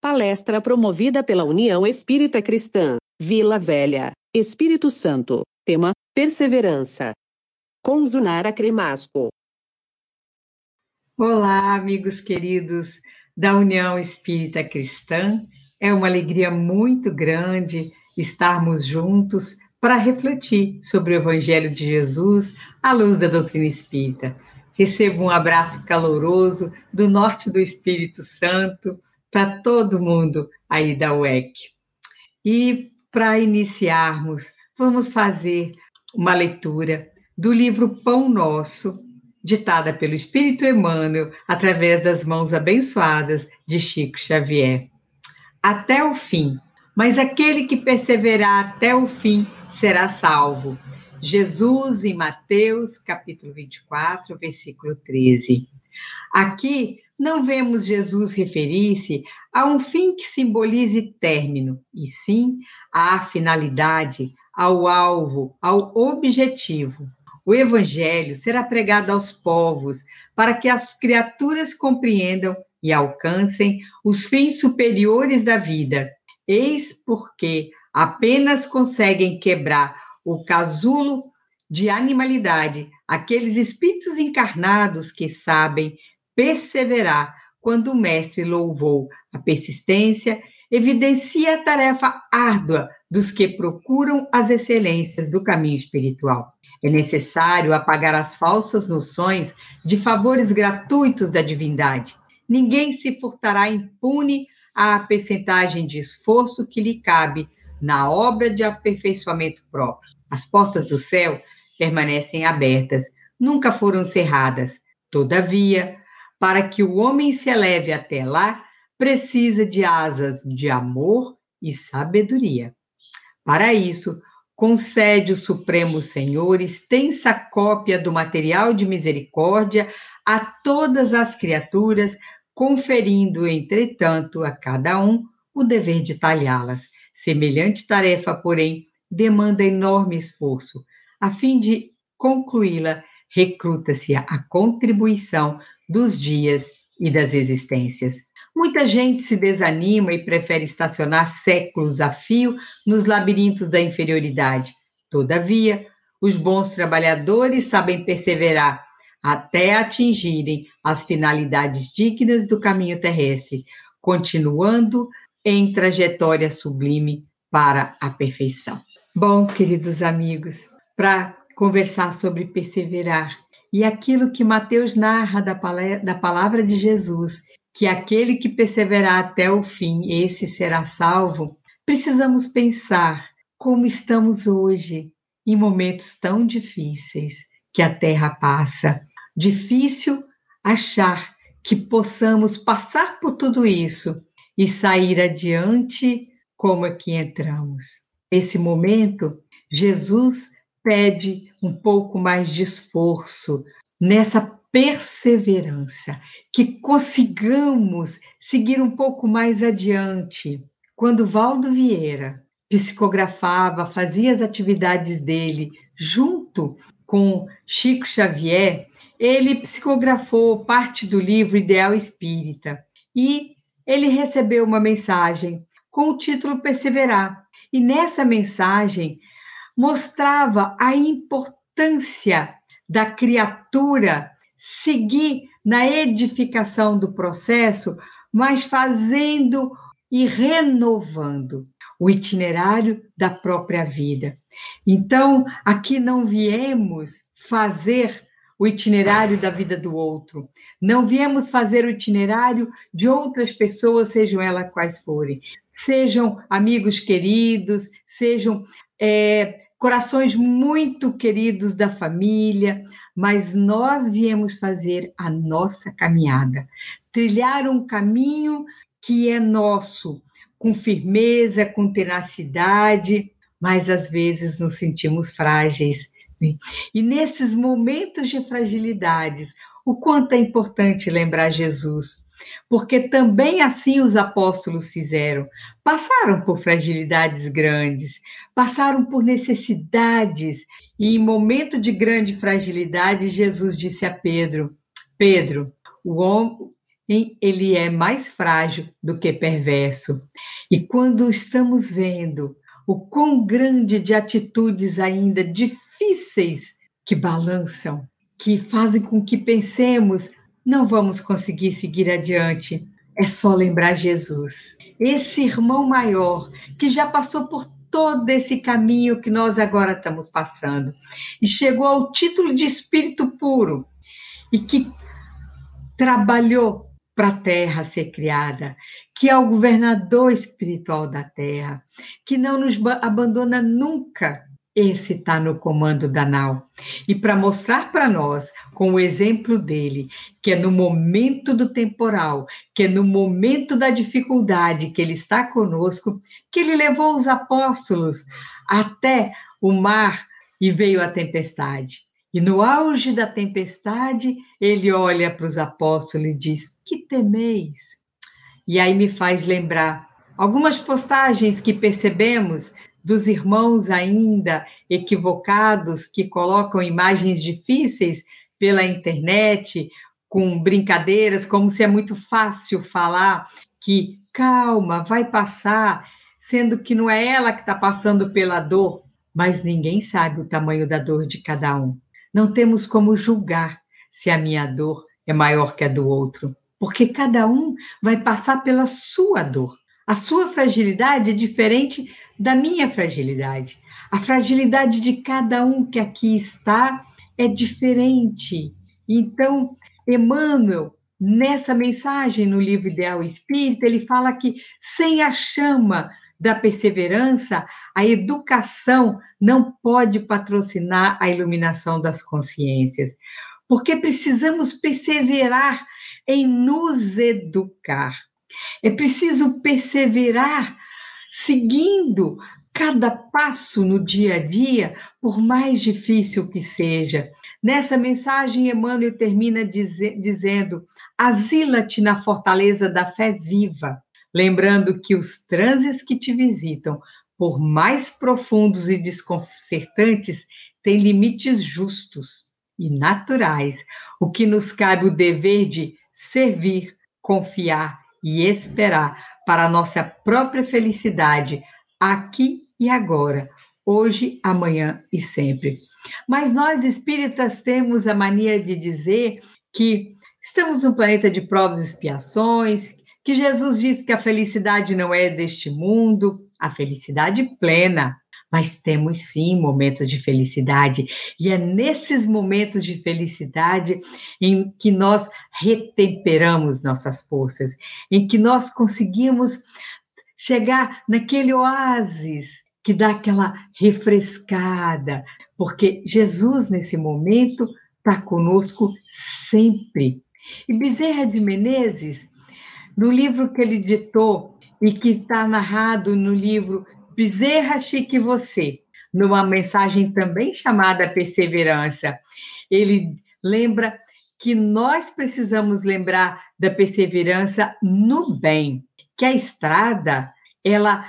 Palestra promovida pela União Espírita Cristã, Vila Velha, Espírito Santo. Tema: Perseverança. Com Zunara Cremasco. Olá, amigos queridos da União Espírita Cristã. É uma alegria muito grande estarmos juntos para refletir sobre o Evangelho de Jesus à luz da doutrina espírita. Recebo um abraço caloroso do norte do Espírito Santo para todo mundo aí da UEC. E para iniciarmos, vamos fazer uma leitura do livro Pão Nosso, ditada pelo Espírito Emmanuel através das mãos abençoadas de Chico Xavier. Até o fim, mas aquele que perseverar até o fim será salvo. Jesus em Mateus, capítulo 24, versículo 13. Aqui não vemos Jesus referir-se a um fim que simbolize término, e sim à finalidade, ao alvo, ao objetivo. O evangelho será pregado aos povos para que as criaturas compreendam e alcancem os fins superiores da vida. Eis porque apenas conseguem quebrar o casulo de animalidade aqueles espíritos encarnados que sabem perseverar quando o mestre louvou a persistência, evidencia a tarefa árdua dos que procuram as excelências do caminho espiritual. É necessário apagar as falsas noções de favores gratuitos da divindade. Ninguém se furtará impune à percentagem de esforço que lhe cabe na obra de aperfeiçoamento próprio. As portas do céu permanecem abertas, nunca foram cerradas. Todavia, para que o homem se eleve até lá, precisa de asas de amor e sabedoria. Para isso, concede o Supremo Senhor extensa cópia do material de misericórdia a todas as criaturas, conferindo, entretanto, a cada um o dever de talhá-las. Semelhante tarefa, porém, demanda enorme esforço, a fim de concluí-la, recruta-se a contribuição dos dias e das existências. Muita gente se desanima e prefere estacionar séculos a fio nos labirintos da inferioridade. Todavia, os bons trabalhadores sabem perseverar até atingirem as finalidades dignas do caminho terrestre, continuando em trajetória sublime para a perfeição. Bom, queridos amigos, para conversar sobre perseverar. E aquilo que Mateus narra da, da palavra de Jesus, que aquele que perseverar até o fim, esse será salvo, precisamos pensar como estamos hoje, em momentos tão difíceis que a Terra passa. Difícil achar que possamos passar por tudo isso e sair adiante como é que entramos. Nesse momento, Jesus pede um pouco mais de esforço nessa perseverança, que consigamos seguir um pouco mais adiante. Quando Valdo Vieira psicografava, fazia as atividades dele junto com Chico Xavier, ele psicografou parte do livro Ideal Espírita e ele recebeu uma mensagem com o título Perseverar. E nessa mensagem mostrava a importância da criatura seguir na edificação do processo, mas fazendo e renovando o itinerário da própria vida. Então, aqui não viemos fazer o itinerário da vida do outro. Não viemos fazer o itinerário de outras pessoas, sejam elas quais forem. Sejam amigos queridos, sejam é, corações muito queridos da família, mas nós viemos fazer a nossa caminhada, trilhar um caminho que é nosso, com firmeza, com tenacidade, mas às vezes nos sentimos frágeis. Né? E nesses momentos de fragilidades, o quanto é importante lembrar Jesus, porque também assim os apóstolos fizeram. Passaram por fragilidades grandes, passaram por necessidades, e em momento de grande fragilidade, Jesus disse a Pedro: Pedro, o homem, ele é mais frágil do que perverso. E quando estamos vendo o quão grande de atitudes ainda difíceis que balançam, que fazem com que pensemos, não vamos conseguir seguir adiante. É só lembrar Jesus, esse irmão maior que já passou por todo esse caminho que nós agora estamos passando. E chegou ao título de espírito puro. E que trabalhou para a terra ser criada, que é o governador espiritual da terra, que não nos abandona nunca. Esse está no comando da nau. E para mostrar para nós, com o exemplo dele, que é no momento do temporal, que é no momento da dificuldade que ele está conosco, que ele levou os apóstolos até o mar e veio a tempestade. E no auge da tempestade, ele olha para os apóstolos e diz: Que temeis? E aí me faz lembrar algumas postagens que percebemos dos irmãos ainda equivocados que colocam imagens difíceis pela internet, com brincadeiras, como se é muito fácil falar que calma, vai passar, sendo que não é ela que está passando pela dor, mas ninguém sabe o tamanho da dor de cada um. Não temos como julgar se a minha dor é maior que a do outro, porque cada um vai passar pela sua dor. A sua fragilidade é diferente da minha fragilidade. A fragilidade de cada um que aqui está é diferente. Então, Emmanuel, nessa mensagem no livro Ideal Espírita, ele fala que sem a chama da perseverança, a educação não pode patrocinar a iluminação das consciências, porque precisamos perseverar em nos educar. É preciso perseverar seguindo cada passo no dia a dia, por mais difícil que seja. Nessa mensagem, Emmanuel termina dize dizendo: asila-te na fortaleza da fé viva lembrando que os transes que te visitam, por mais profundos e desconcertantes, têm limites justos e naturais, o que nos cabe o dever de servir, confiar e esperar para a nossa própria felicidade, aqui e agora, hoje, amanhã e sempre. Mas nós espíritas temos a mania de dizer que estamos num planeta de provas e expiações, que Jesus disse que a felicidade não é deste mundo, a felicidade plena. Mas temos sim momentos de felicidade, e é nesses momentos de felicidade em que nós retemperamos nossas forças, em que nós conseguimos chegar naquele oásis que dá aquela refrescada, porque Jesus, nesse momento, está conosco sempre. E Bezerra de Menezes no livro que ele ditou e que está narrado no livro Bezerra Chique Você, numa mensagem também chamada Perseverança, ele lembra que nós precisamos lembrar da perseverança no bem, que a estrada ela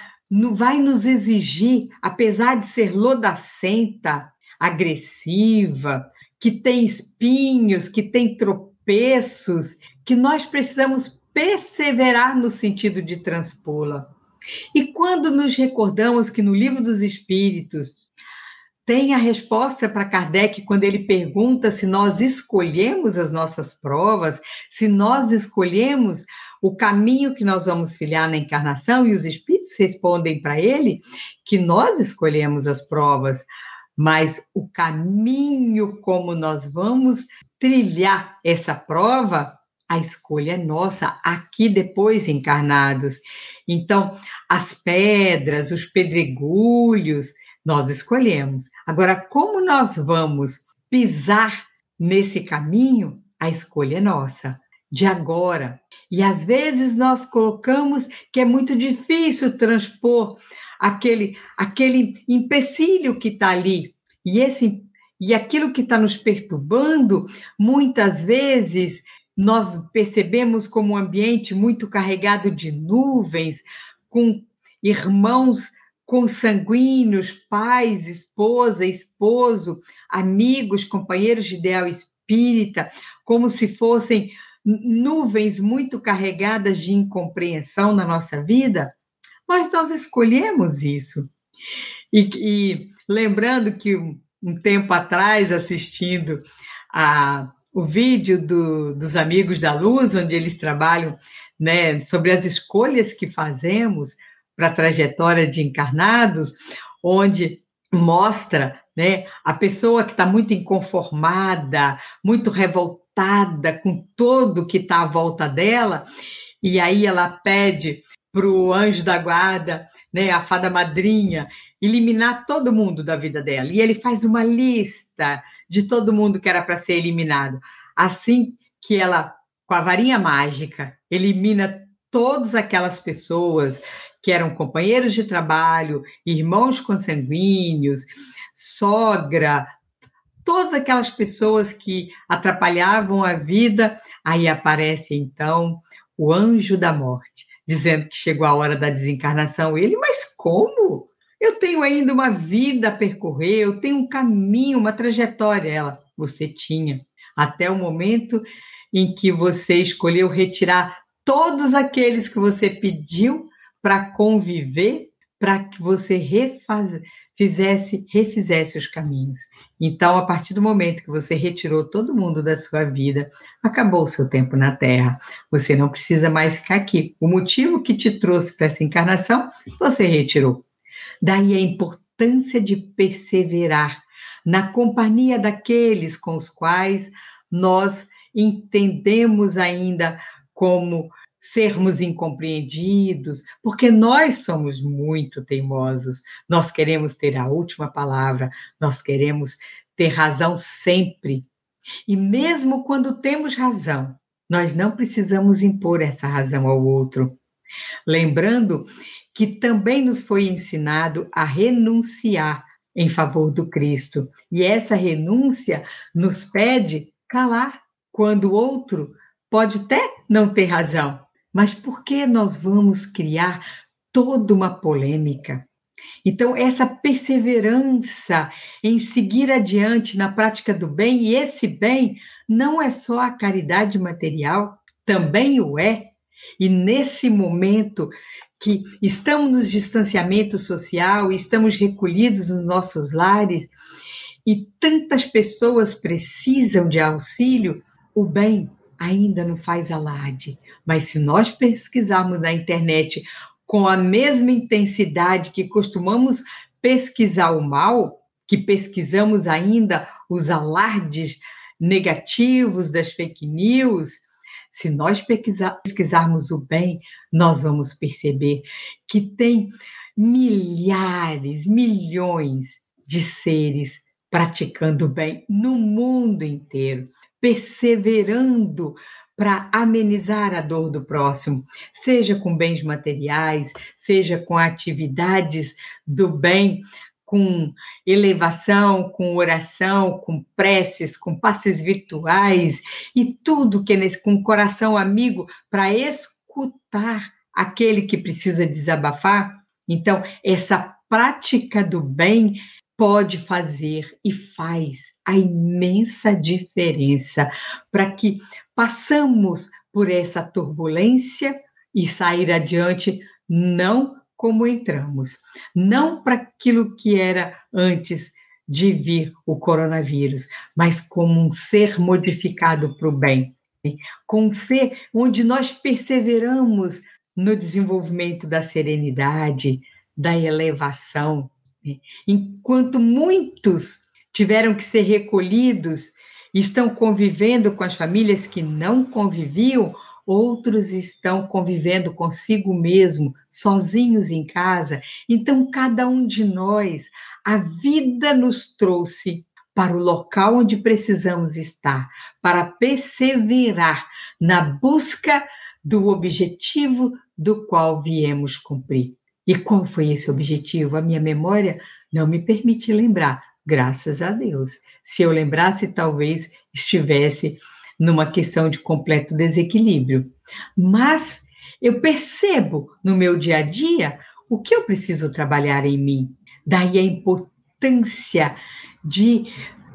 vai nos exigir, apesar de ser lodacenta, agressiva, que tem espinhos, que tem tropeços, que nós precisamos perseverar no sentido de transpô-la. E quando nos recordamos que no Livro dos Espíritos tem a resposta para Kardec quando ele pergunta se nós escolhemos as nossas provas, se nós escolhemos o caminho que nós vamos filhar na encarnação, e os espíritos respondem para ele que nós escolhemos as provas, mas o caminho como nós vamos trilhar essa prova a escolha é nossa, aqui depois encarnados. Então, as pedras, os pedregulhos, nós escolhemos. Agora, como nós vamos pisar nesse caminho, a escolha é nossa, de agora. E às vezes nós colocamos que é muito difícil transpor aquele, aquele empecilho que está ali. E, esse, e aquilo que está nos perturbando, muitas vezes nós percebemos como um ambiente muito carregado de nuvens, com irmãos consanguíneos, pais, esposa, esposo, amigos, companheiros de ideal espírita, como se fossem nuvens muito carregadas de incompreensão na nossa vida, mas nós escolhemos isso. E, e lembrando que um, um tempo atrás, assistindo a, o vídeo do, dos Amigos da Luz, onde eles trabalham né, sobre as escolhas que fazemos para a trajetória de encarnados, onde mostra né, a pessoa que está muito inconformada, muito revoltada com tudo que está à volta dela, e aí ela pede para o anjo da guarda, né, a fada madrinha, eliminar todo mundo da vida dela. E ele faz uma lista de todo mundo que era para ser eliminado. Assim que ela, com a varinha mágica, elimina todas aquelas pessoas que eram companheiros de trabalho, irmãos consanguíneos, sogra, todas aquelas pessoas que atrapalhavam a vida, aí aparece então o anjo da morte, dizendo que chegou a hora da desencarnação. Ele, mas como? Eu tenho ainda uma vida a percorrer, eu tenho um caminho, uma trajetória. Ela, você tinha, até o momento em que você escolheu retirar todos aqueles que você pediu para conviver, para que você refaz, fizesse, refizesse os caminhos. Então, a partir do momento que você retirou todo mundo da sua vida, acabou o seu tempo na Terra. Você não precisa mais ficar aqui. O motivo que te trouxe para essa encarnação, você retirou. Daí a importância de perseverar na companhia daqueles com os quais nós entendemos ainda como sermos incompreendidos, porque nós somos muito teimosos. Nós queremos ter a última palavra, nós queremos ter razão sempre. E mesmo quando temos razão, nós não precisamos impor essa razão ao outro. Lembrando que também nos foi ensinado a renunciar em favor do Cristo. E essa renúncia nos pede calar quando o outro pode até não ter razão, mas por que nós vamos criar toda uma polêmica? Então, essa perseverança em seguir adiante na prática do bem, e esse bem não é só a caridade material, também o é. E nesse momento que estamos no distanciamento social, estamos recolhidos nos nossos lares, e tantas pessoas precisam de auxílio, o bem ainda não faz alarde. Mas se nós pesquisarmos na internet com a mesma intensidade que costumamos pesquisar o mal, que pesquisamos ainda os alardes negativos das fake news, se nós pesquisarmos o bem, nós vamos perceber que tem milhares, milhões de seres praticando o bem no mundo inteiro, perseverando para amenizar a dor do próximo, seja com bens materiais, seja com atividades do bem, com elevação, com oração, com preces, com passes virtuais e tudo que é com coração amigo para escutar aquele que precisa desabafar. Então, essa prática do bem pode fazer e faz a imensa diferença para que passamos por essa turbulência e sair adiante não como entramos, não para aquilo que era antes de vir o coronavírus, mas como um ser modificado para o bem, com um ser onde nós perseveramos no desenvolvimento da serenidade, da elevação, Enquanto muitos tiveram que ser recolhidos estão convivendo com as famílias que não conviviam, outros estão convivendo consigo mesmo, sozinhos em casa. Então, cada um de nós, a vida nos trouxe para o local onde precisamos estar, para perseverar na busca do objetivo do qual viemos cumprir. E qual foi esse objetivo? A minha memória não me permite lembrar, graças a Deus. Se eu lembrasse, talvez estivesse numa questão de completo desequilíbrio. Mas eu percebo no meu dia a dia o que eu preciso trabalhar em mim. Daí a importância de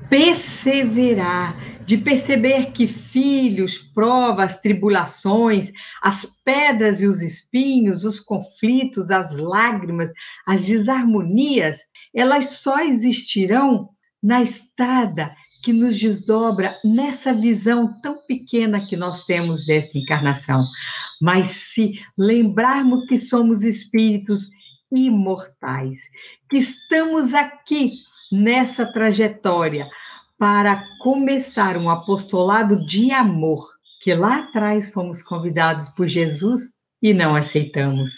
perseverar, de perceber que filhos, provas, tribulações, as pedras e os espinhos, os conflitos, as lágrimas, as desarmonias, elas só existirão na estrada que nos desdobra nessa visão tão pequena que nós temos desta encarnação. Mas se lembrarmos que somos espíritos imortais, que estamos aqui nessa trajetória para começar um apostolado de amor, que lá atrás fomos convidados por Jesus e não aceitamos.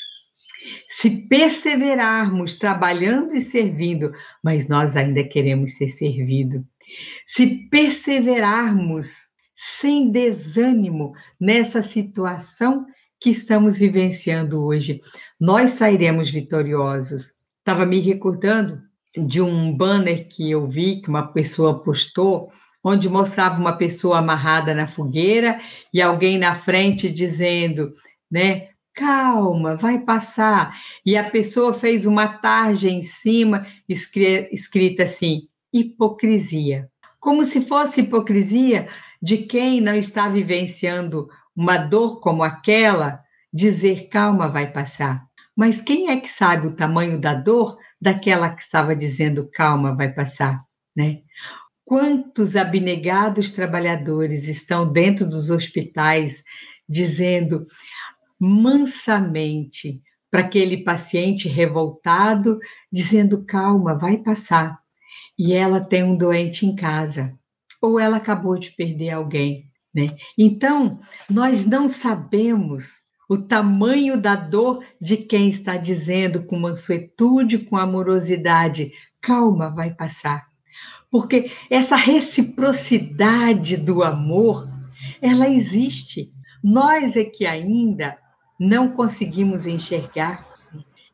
Se perseverarmos trabalhando e servindo, mas nós ainda queremos ser servidos se perseverarmos sem desânimo nessa situação que estamos vivenciando hoje, nós sairemos vitoriosos. Estava me recordando de um banner que eu vi que uma pessoa postou, onde mostrava uma pessoa amarrada na fogueira e alguém na frente dizendo, né? Calma, vai passar. E a pessoa fez uma tarja em cima, escrita assim: hipocrisia. Como se fosse hipocrisia de quem não está vivenciando uma dor como aquela, dizer calma, vai passar. Mas quem é que sabe o tamanho da dor daquela que estava dizendo calma, vai passar, né? Quantos abnegados trabalhadores estão dentro dos hospitais dizendo mansamente para aquele paciente revoltado, dizendo calma, vai passar e ela tem um doente em casa, ou ela acabou de perder alguém, né? Então, nós não sabemos o tamanho da dor de quem está dizendo com mansuetude, com amorosidade, calma, vai passar. Porque essa reciprocidade do amor, ela existe. Nós é que ainda não conseguimos enxergar.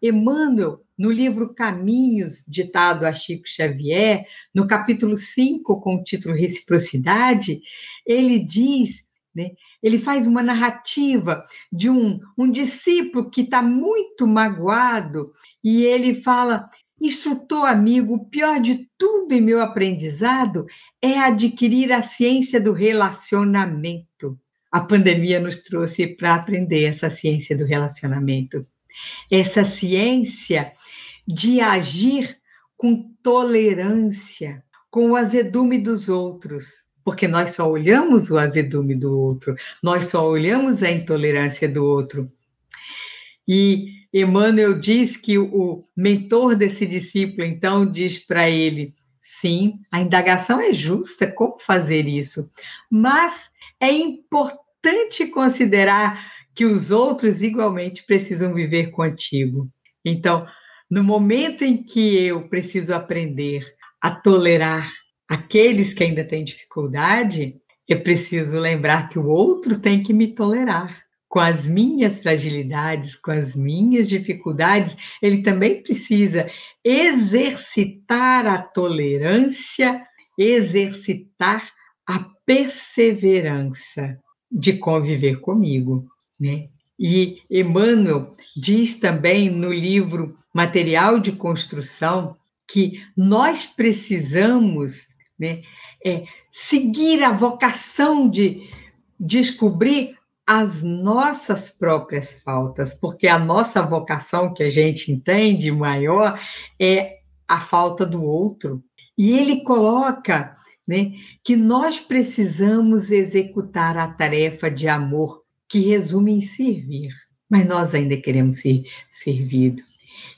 Emmanuel no livro Caminhos, ditado a Chico Xavier, no capítulo 5, com o título Reciprocidade, ele diz, né, ele faz uma narrativa de um, um discípulo que está muito magoado e ele fala: Instrutor amigo, o pior de tudo em meu aprendizado é adquirir a ciência do relacionamento. A pandemia nos trouxe para aprender essa ciência do relacionamento. Essa ciência de agir com tolerância, com o azedume dos outros, porque nós só olhamos o azedume do outro, nós só olhamos a intolerância do outro. E Emmanuel diz que o mentor desse discípulo, então, diz para ele: sim, a indagação é justa, como fazer isso? Mas é importante considerar que os outros igualmente precisam viver contigo. Então, no momento em que eu preciso aprender a tolerar aqueles que ainda têm dificuldade, eu preciso lembrar que o outro tem que me tolerar. Com as minhas fragilidades, com as minhas dificuldades, ele também precisa exercitar a tolerância, exercitar a perseverança de conviver comigo. Né? E Emmanuel diz também no livro Material de Construção que nós precisamos né, é, seguir a vocação de descobrir as nossas próprias faltas, porque a nossa vocação que a gente entende maior é a falta do outro. E ele coloca né, que nós precisamos executar a tarefa de amor que resume em servir, mas nós ainda queremos ser servido.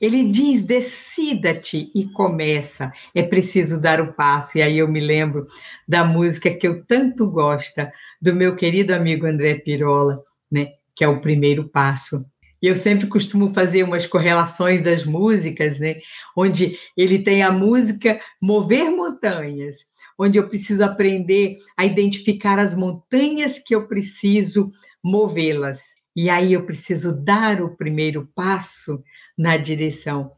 Ele diz: decida-te e começa. É preciso dar o passo. E aí eu me lembro da música que eu tanto gosto, do meu querido amigo André Pirola, né? Que é o primeiro passo. E eu sempre costumo fazer umas correlações das músicas, né? Onde ele tem a música Mover Montanhas, onde eu preciso aprender a identificar as montanhas que eu preciso movê-las. E aí eu preciso dar o primeiro passo na direção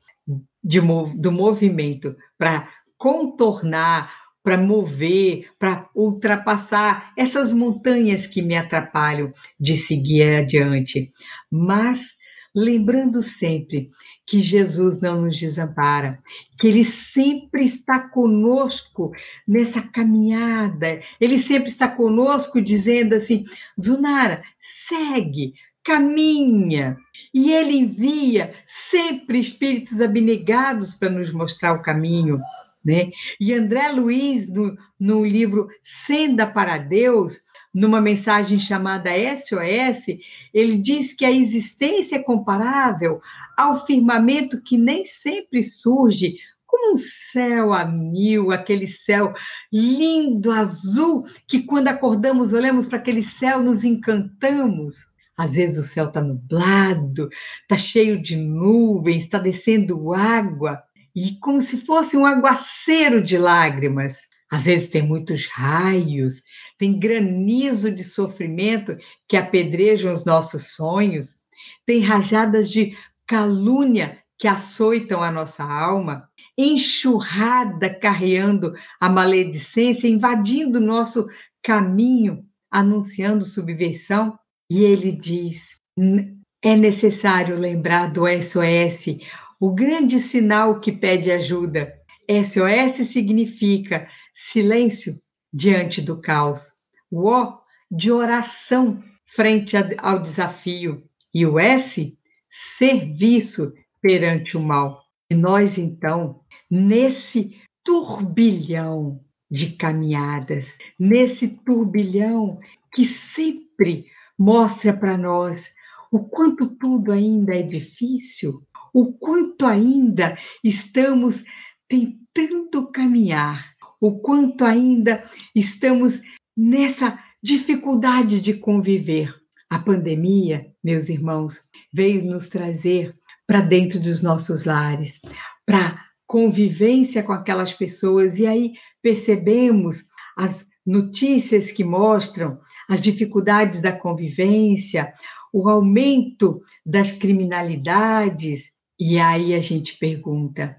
de, do movimento para contornar, para mover, para ultrapassar essas montanhas que me atrapalham de seguir adiante. Mas lembrando sempre que Jesus não nos desampara, que Ele sempre está conosco nessa caminhada, Ele sempre está conosco dizendo assim: Zunara, segue, caminha. E Ele envia sempre espíritos abnegados para nos mostrar o caminho. Né? E André Luiz, no, no livro Senda para Deus, numa mensagem chamada SOS, ele diz que a existência é comparável ao firmamento que nem sempre surge como um céu a mil, aquele céu lindo, azul, que quando acordamos, olhamos para aquele céu, nos encantamos. Às vezes o céu está nublado, está cheio de nuvens, está descendo água, e como se fosse um aguaceiro de lágrimas. Às vezes tem muitos raios, tem granizo de sofrimento que apedrejam os nossos sonhos, tem rajadas de calúnia que açoitam a nossa alma, enxurrada carreando a maledicência, invadindo nosso caminho, anunciando subversão. E ele diz: é necessário lembrar do SOS, o grande sinal que pede ajuda. SOS significa silêncio diante do caos, o O de oração frente ao desafio, e o S, serviço perante o mal. E nós, então, nesse turbilhão de caminhadas, nesse turbilhão que sempre mostra para nós o quanto tudo ainda é difícil, o quanto ainda estamos tentando caminhar, o quanto ainda estamos nessa dificuldade de conviver. A pandemia, meus irmãos, veio nos trazer para dentro dos nossos lares, para convivência com aquelas pessoas, e aí percebemos as notícias que mostram as dificuldades da convivência, o aumento das criminalidades, e aí a gente pergunta: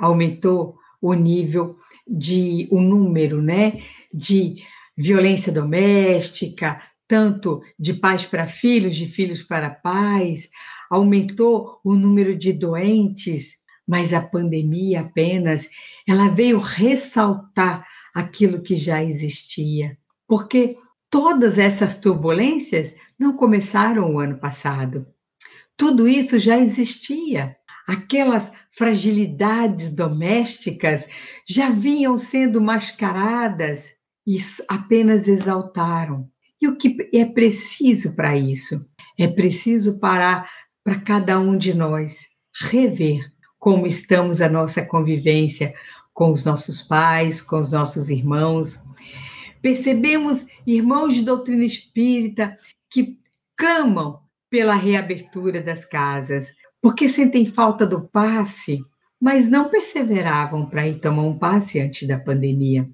aumentou o nível de o número, né, de violência doméstica, tanto de pais para filhos, de filhos para pais, aumentou o número de doentes, mas a pandemia apenas ela veio ressaltar aquilo que já existia, porque todas essas turbulências não começaram o ano passado. Tudo isso já existia. Aquelas fragilidades domésticas já vinham sendo mascaradas e apenas exaltaram. E o que é preciso para isso? É preciso parar para cada um de nós rever como estamos a nossa convivência com os nossos pais, com os nossos irmãos. Percebemos irmãos de doutrina espírita que clamam pela reabertura das casas, porque sentem falta do passe, mas não perseveravam para ir tomar um passe antes da pandemia.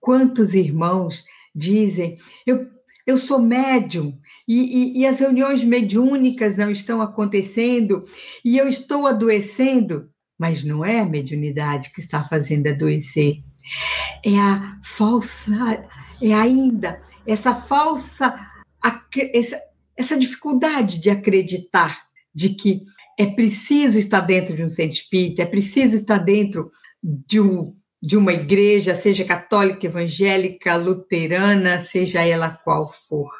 Quantos irmãos dizem, eu, eu sou médium, e, e, e as reuniões mediúnicas não estão acontecendo, e eu estou adoecendo, mas não é a mediunidade que está fazendo adoecer, é a falsa, é ainda essa falsa, essa, essa dificuldade de acreditar de que é preciso estar dentro de um centro espírita, é preciso estar dentro de, um, de uma igreja, seja católica, evangélica, luterana, seja ela qual for.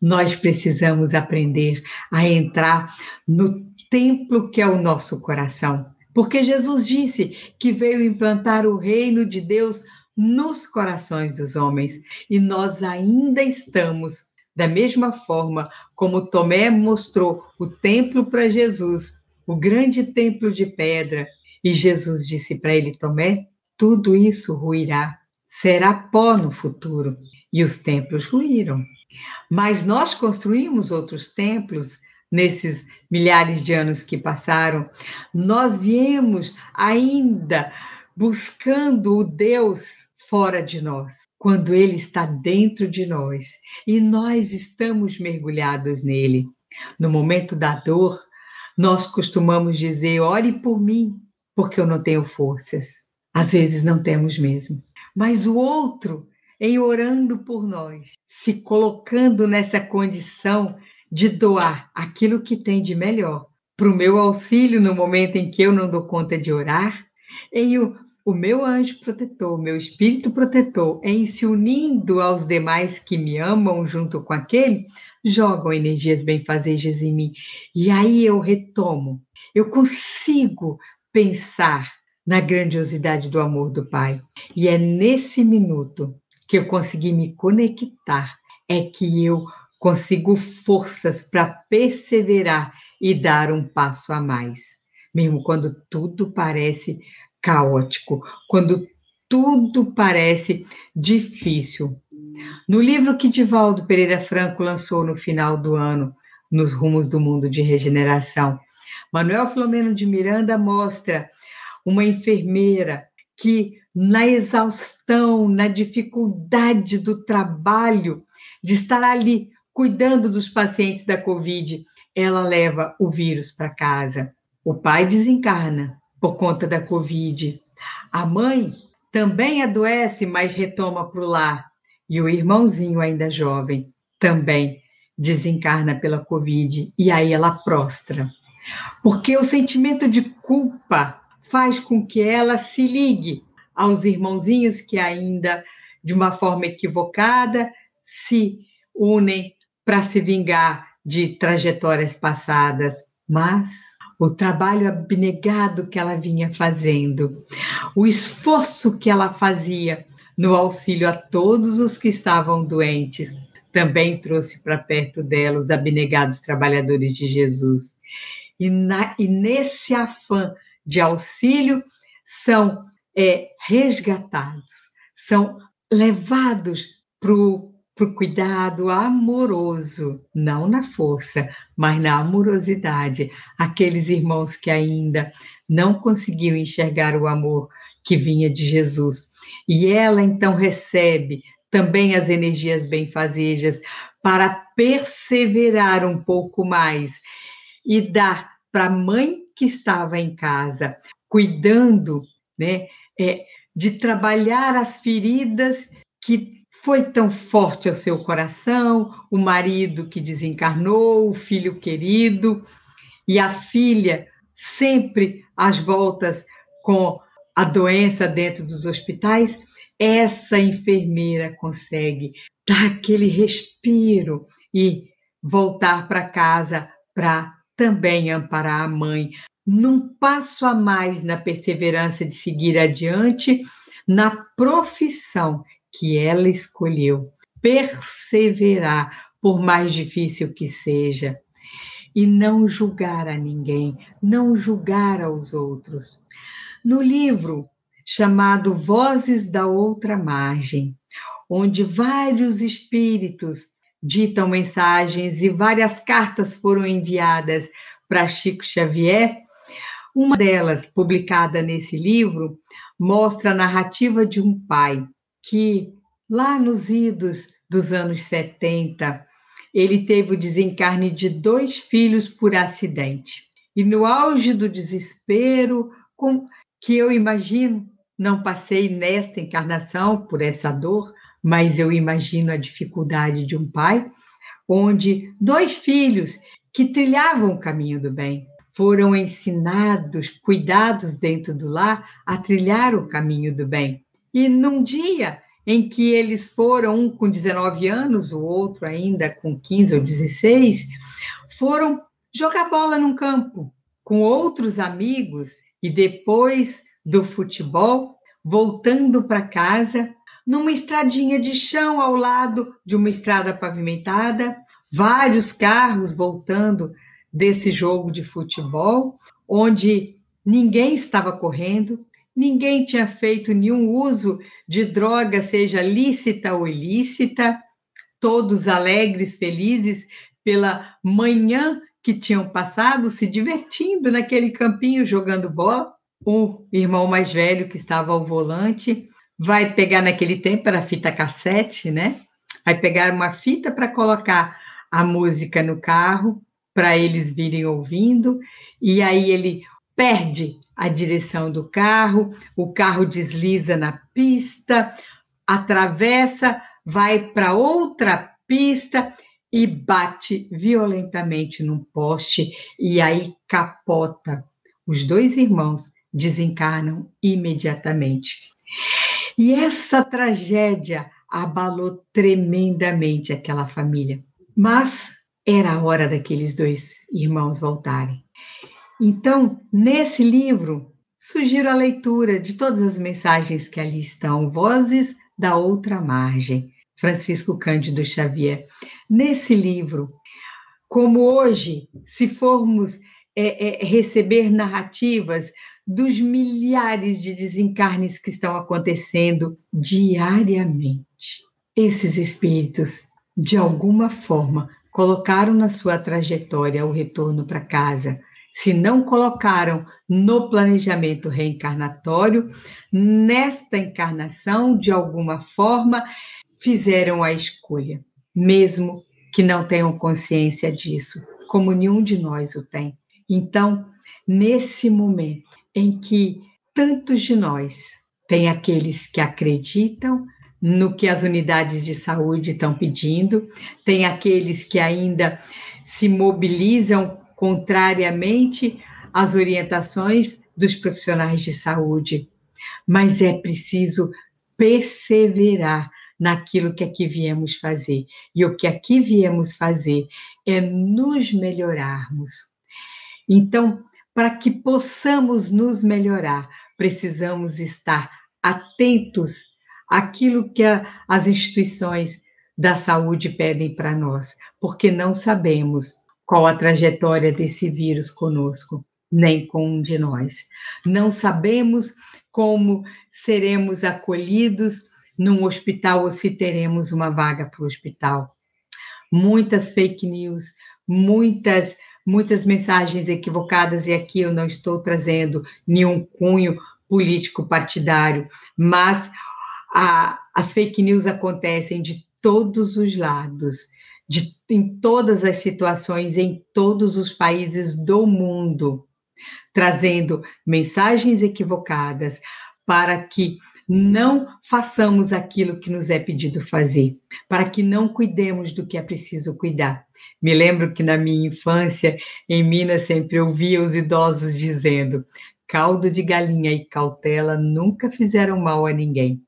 Nós precisamos aprender a entrar no templo que é o nosso coração. Porque Jesus disse que veio implantar o reino de Deus nos corações dos homens e nós ainda estamos da mesma forma como Tomé mostrou o templo para Jesus, o grande templo de pedra, e Jesus disse para ele: Tomé, tudo isso ruirá, será pó no futuro. E os templos ruíram. Mas nós construímos outros templos nesses milhares de anos que passaram. Nós viemos ainda buscando o Deus fora de nós, quando ele está dentro de nós e nós estamos mergulhados nele. No momento da dor, nós costumamos dizer: ore por mim, porque eu não tenho forças. Às vezes não temos mesmo. Mas o outro, em orando por nós, se colocando nessa condição de doar aquilo que tem de melhor, para o meu auxílio no momento em que eu não dou conta de orar, em o, meu anjo protetor, meu espírito protetor, em se unindo aos demais que me amam junto com aquele, jogam energias benfazejas em mim. E aí eu retomo, eu consigo pensar na grandiosidade do amor do Pai. E é nesse minuto que eu consegui me conectar, é que eu consigo forças para perseverar e dar um passo a mais, mesmo quando tudo parece caótico, quando tudo parece difícil. No livro que Divaldo Pereira Franco lançou no final do ano, Nos Rumos do Mundo de Regeneração, Manuel Filomeno de Miranda mostra uma enfermeira que, na exaustão, na dificuldade do trabalho, de estar ali cuidando dos pacientes da Covid, ela leva o vírus para casa. O pai desencarna por conta da Covid. A mãe também adoece, mas retoma para o lar. E o irmãozinho, ainda jovem, também desencarna pela Covid. E aí ela prostra. Porque o sentimento de culpa faz com que ela se ligue aos irmãozinhos que ainda, de uma forma equivocada, se unem para se vingar de trajetórias passadas, mas o trabalho abnegado que ela vinha fazendo, o esforço que ela fazia no auxílio a todos os que estavam doentes, também trouxe para perto dela os abnegados trabalhadores de Jesus. E, na, e nesse afã de auxílio, são é, resgatados, são levados para o o cuidado amoroso, não na força, mas na amorosidade, aqueles irmãos que ainda não conseguiam enxergar o amor que vinha de Jesus. E ela então recebe também as energias benfazejas para perseverar um pouco mais e dar para a mãe que estava em casa, cuidando, né, é, de trabalhar as feridas que foi tão forte ao seu coração, o marido que desencarnou, o filho querido, e a filha sempre às voltas com a doença dentro dos hospitais, essa enfermeira consegue dar aquele respiro e voltar para casa para também amparar a mãe, num passo a mais na perseverança de seguir adiante na profissão que ela escolheu, perseverar, por mais difícil que seja, e não julgar a ninguém, não julgar aos outros. No livro chamado Vozes da Outra Margem, onde vários espíritos ditam mensagens e várias cartas foram enviadas para Chico Xavier, uma delas, publicada nesse livro, mostra a narrativa de um pai que lá nos idos dos anos 70, ele teve o desencarne de dois filhos por acidente. E no auge do desespero, com, que eu imagino, não passei nesta encarnação por essa dor, mas eu imagino a dificuldade de um pai, onde dois filhos que trilhavam o caminho do bem foram ensinados, cuidados dentro do lar, a trilhar o caminho do bem. E num dia em que eles foram, um com 19 anos, o outro ainda com 15 ou 16, foram jogar bola num campo com outros amigos e depois do futebol, voltando para casa, numa estradinha de chão ao lado de uma estrada pavimentada, vários carros voltando desse jogo de futebol, onde ninguém estava correndo, ninguém tinha feito nenhum uso de droga, seja lícita ou ilícita, todos alegres, felizes pela manhã que tinham passado se divertindo naquele campinho jogando bola. O irmão mais velho que estava ao volante vai pegar naquele tempo era fita cassete, né? Vai pegar uma fita para colocar a música no carro para eles virem ouvindo e aí ele perde a direção do carro, o carro desliza na pista, atravessa, vai para outra pista e bate violentamente num poste e aí capota. Os dois irmãos desencarnam imediatamente. E essa tragédia abalou tremendamente aquela família. Mas era a hora daqueles dois irmãos voltarem. Então, nesse livro, sugiro a leitura de todas as mensagens que ali estão, Vozes da Outra Margem, Francisco Cândido Xavier. Nesse livro, como hoje, se formos é, é, receber narrativas dos milhares de desencarnes que estão acontecendo diariamente, esses espíritos, de alguma forma, colocaram na sua trajetória o retorno para casa se não colocaram no planejamento reencarnatório, nesta encarnação, de alguma forma, fizeram a escolha, mesmo que não tenham consciência disso, como nenhum de nós o tem. Então, nesse momento em que tantos de nós tem aqueles que acreditam no que as unidades de saúde estão pedindo, tem aqueles que ainda se mobilizam contrariamente às orientações dos profissionais de saúde. Mas é preciso perseverar naquilo que aqui viemos fazer. E o que aqui viemos fazer é nos melhorarmos. Então, para que possamos nos melhorar, precisamos estar atentos àquilo que a, as instituições da saúde pedem para nós, porque não sabemos qual a trajetória desse vírus conosco, nem com um de nós. Não sabemos como seremos acolhidos num hospital ou se teremos uma vaga para o hospital. Muitas fake news, muitas muitas mensagens equivocadas e aqui eu não estou trazendo nenhum cunho político partidário, mas a, as fake news acontecem de todos os lados de, em todas as situações, em todos os países do mundo, trazendo mensagens equivocadas para que não façamos aquilo que nos é pedido fazer, para que não cuidemos do que é preciso cuidar. Me lembro que na minha infância, em Minas, sempre ouvia os idosos dizendo: caldo de galinha e cautela nunca fizeram mal a ninguém.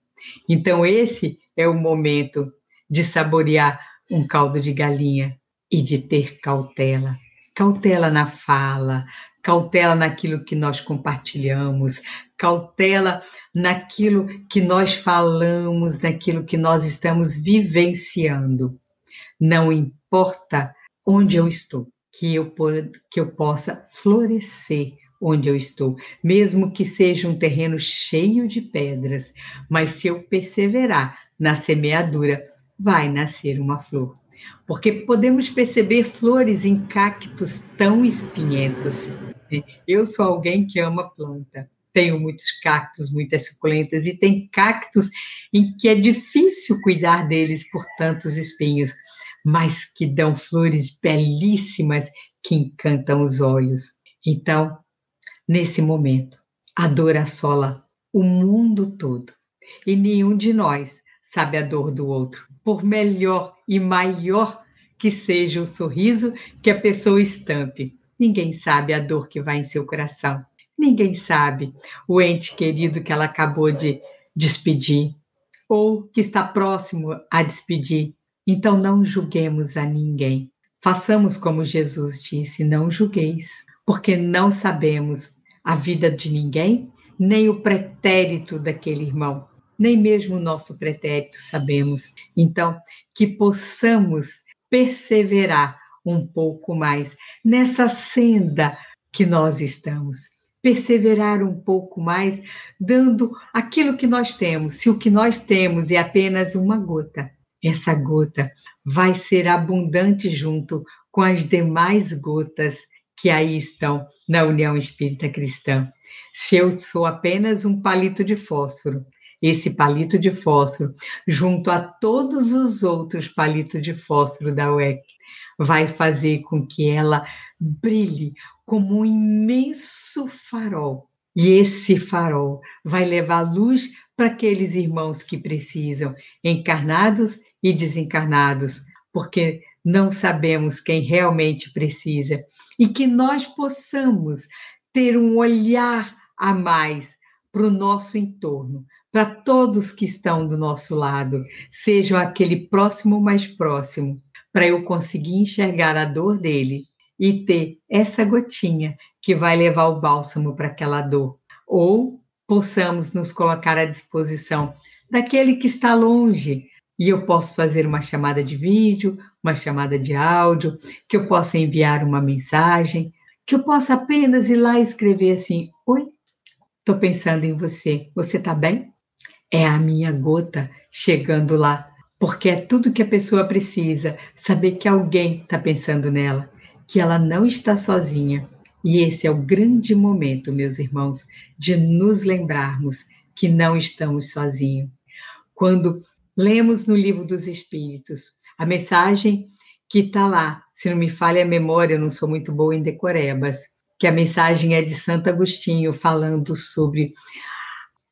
Então, esse é o momento de saborear um caldo de galinha e de ter cautela. Cautela na fala, cautela naquilo que nós compartilhamos, cautela naquilo que nós falamos, naquilo que nós estamos vivenciando. Não importa onde eu estou, que eu, que eu possa florescer onde eu estou, mesmo que seja um terreno cheio de pedras, mas se eu perseverar na semeadura, vai nascer uma flor. Porque podemos perceber flores em cactos tão espinhentos. Eu sou alguém que ama planta. Tenho muitos cactos, muitas suculentas, e tem cactos em que é difícil cuidar deles por tantos espinhos, mas que dão flores belíssimas que encantam os olhos. Então, nesse momento, a dor assola o mundo todo e nenhum de nós sabe a dor do outro por melhor e maior que seja o sorriso que a pessoa estampe. Ninguém sabe a dor que vai em seu coração. Ninguém sabe o ente querido que ela acabou de despedir ou que está próximo a despedir. Então não julguemos a ninguém. Façamos como Jesus disse: não julgueis, porque não sabemos a vida de ninguém, nem o pretérito daquele irmão nem mesmo o nosso pretérito sabemos. Então, que possamos perseverar um pouco mais nessa senda que nós estamos. Perseverar um pouco mais, dando aquilo que nós temos. Se o que nós temos é apenas uma gota, essa gota vai ser abundante junto com as demais gotas que aí estão na União Espírita Cristã. Se eu sou apenas um palito de fósforo, esse palito de fósforo, junto a todos os outros palitos de fósforo da UEC, vai fazer com que ela brilhe como um imenso farol. E esse farol vai levar luz para aqueles irmãos que precisam, encarnados e desencarnados, porque não sabemos quem realmente precisa e que nós possamos ter um olhar a mais para o nosso entorno, para todos que estão do nosso lado, sejam aquele próximo mais próximo, para eu conseguir enxergar a dor dele e ter essa gotinha que vai levar o bálsamo para aquela dor. Ou possamos nos colocar à disposição daquele que está longe, e eu posso fazer uma chamada de vídeo, uma chamada de áudio, que eu possa enviar uma mensagem, que eu possa apenas ir lá e escrever assim: Oi, estou pensando em você, você está bem? É a minha gota chegando lá, porque é tudo que a pessoa precisa, saber que alguém está pensando nela, que ela não está sozinha. E esse é o grande momento, meus irmãos, de nos lembrarmos que não estamos sozinhos. Quando lemos no livro dos Espíritos a mensagem que está lá, se não me falha a memória, eu não sou muito boa em decorebas, que a mensagem é de Santo Agostinho falando sobre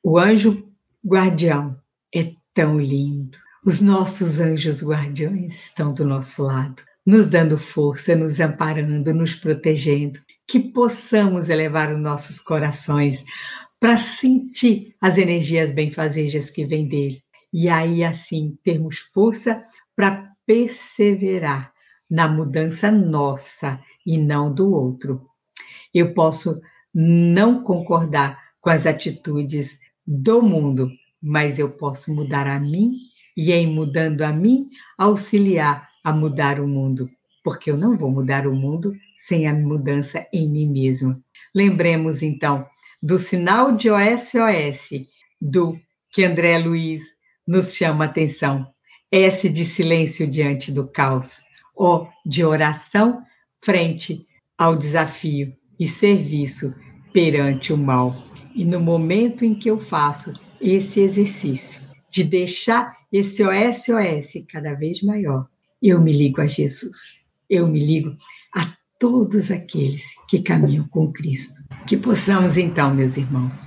o anjo guardião. É tão lindo. Os nossos anjos guardiões estão do nosso lado, nos dando força, nos amparando, nos protegendo. Que possamos elevar os nossos corações para sentir as energias benfazejas que vêm dele e aí assim termos força para perseverar na mudança nossa e não do outro. Eu posso não concordar com as atitudes do mundo, mas eu posso mudar a mim e, em mudando a mim, auxiliar a mudar o mundo, porque eu não vou mudar o mundo sem a mudança em mim mesmo. Lembremos então do sinal de OSOS do que André Luiz nos chama a atenção. S de silêncio diante do caos, O de oração frente ao desafio e serviço perante o mal. E no momento em que eu faço esse exercício de deixar esse OSOS cada vez maior, eu me ligo a Jesus. Eu me ligo a todos aqueles que caminham com Cristo. Que possamos então, meus irmãos,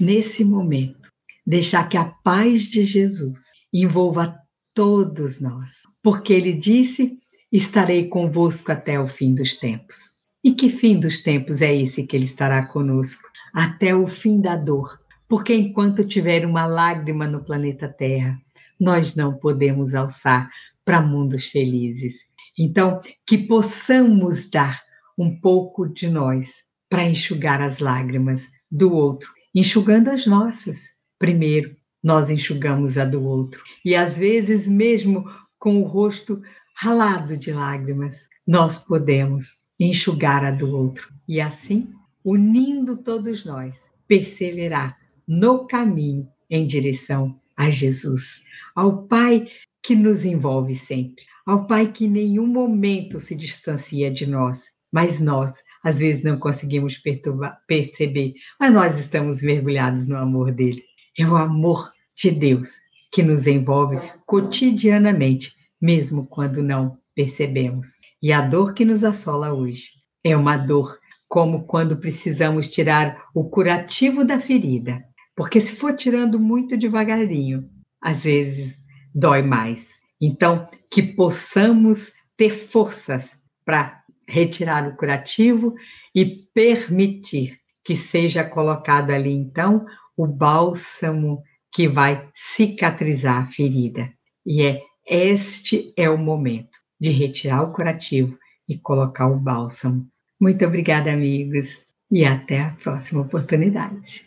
nesse momento, deixar que a paz de Jesus envolva todos nós, porque ele disse: Estarei convosco até o fim dos tempos. E que fim dos tempos é esse que ele estará conosco? Até o fim da dor. Porque enquanto tiver uma lágrima no planeta Terra, nós não podemos alçar para mundos felizes. Então, que possamos dar um pouco de nós para enxugar as lágrimas do outro, enxugando as nossas, Primeiro, nós enxugamos a do outro. E às vezes, mesmo com o rosto ralado de lágrimas, nós podemos enxugar a do outro. E assim, unindo todos nós, perseverar no caminho em direção a Jesus, ao Pai que nos envolve sempre, ao Pai que em nenhum momento se distancia de nós, mas nós às vezes não conseguimos perceber, mas nós estamos mergulhados no amor dele. É o amor de Deus que nos envolve cotidianamente, mesmo quando não percebemos. E a dor que nos assola hoje é uma dor como quando precisamos tirar o curativo da ferida. Porque se for tirando muito devagarinho, às vezes dói mais. Então, que possamos ter forças para retirar o curativo e permitir que seja colocado ali, então, o bálsamo que vai cicatrizar a ferida. E é este é o momento de retirar o curativo e colocar o bálsamo. Muito obrigada, amigos, e até a próxima oportunidade.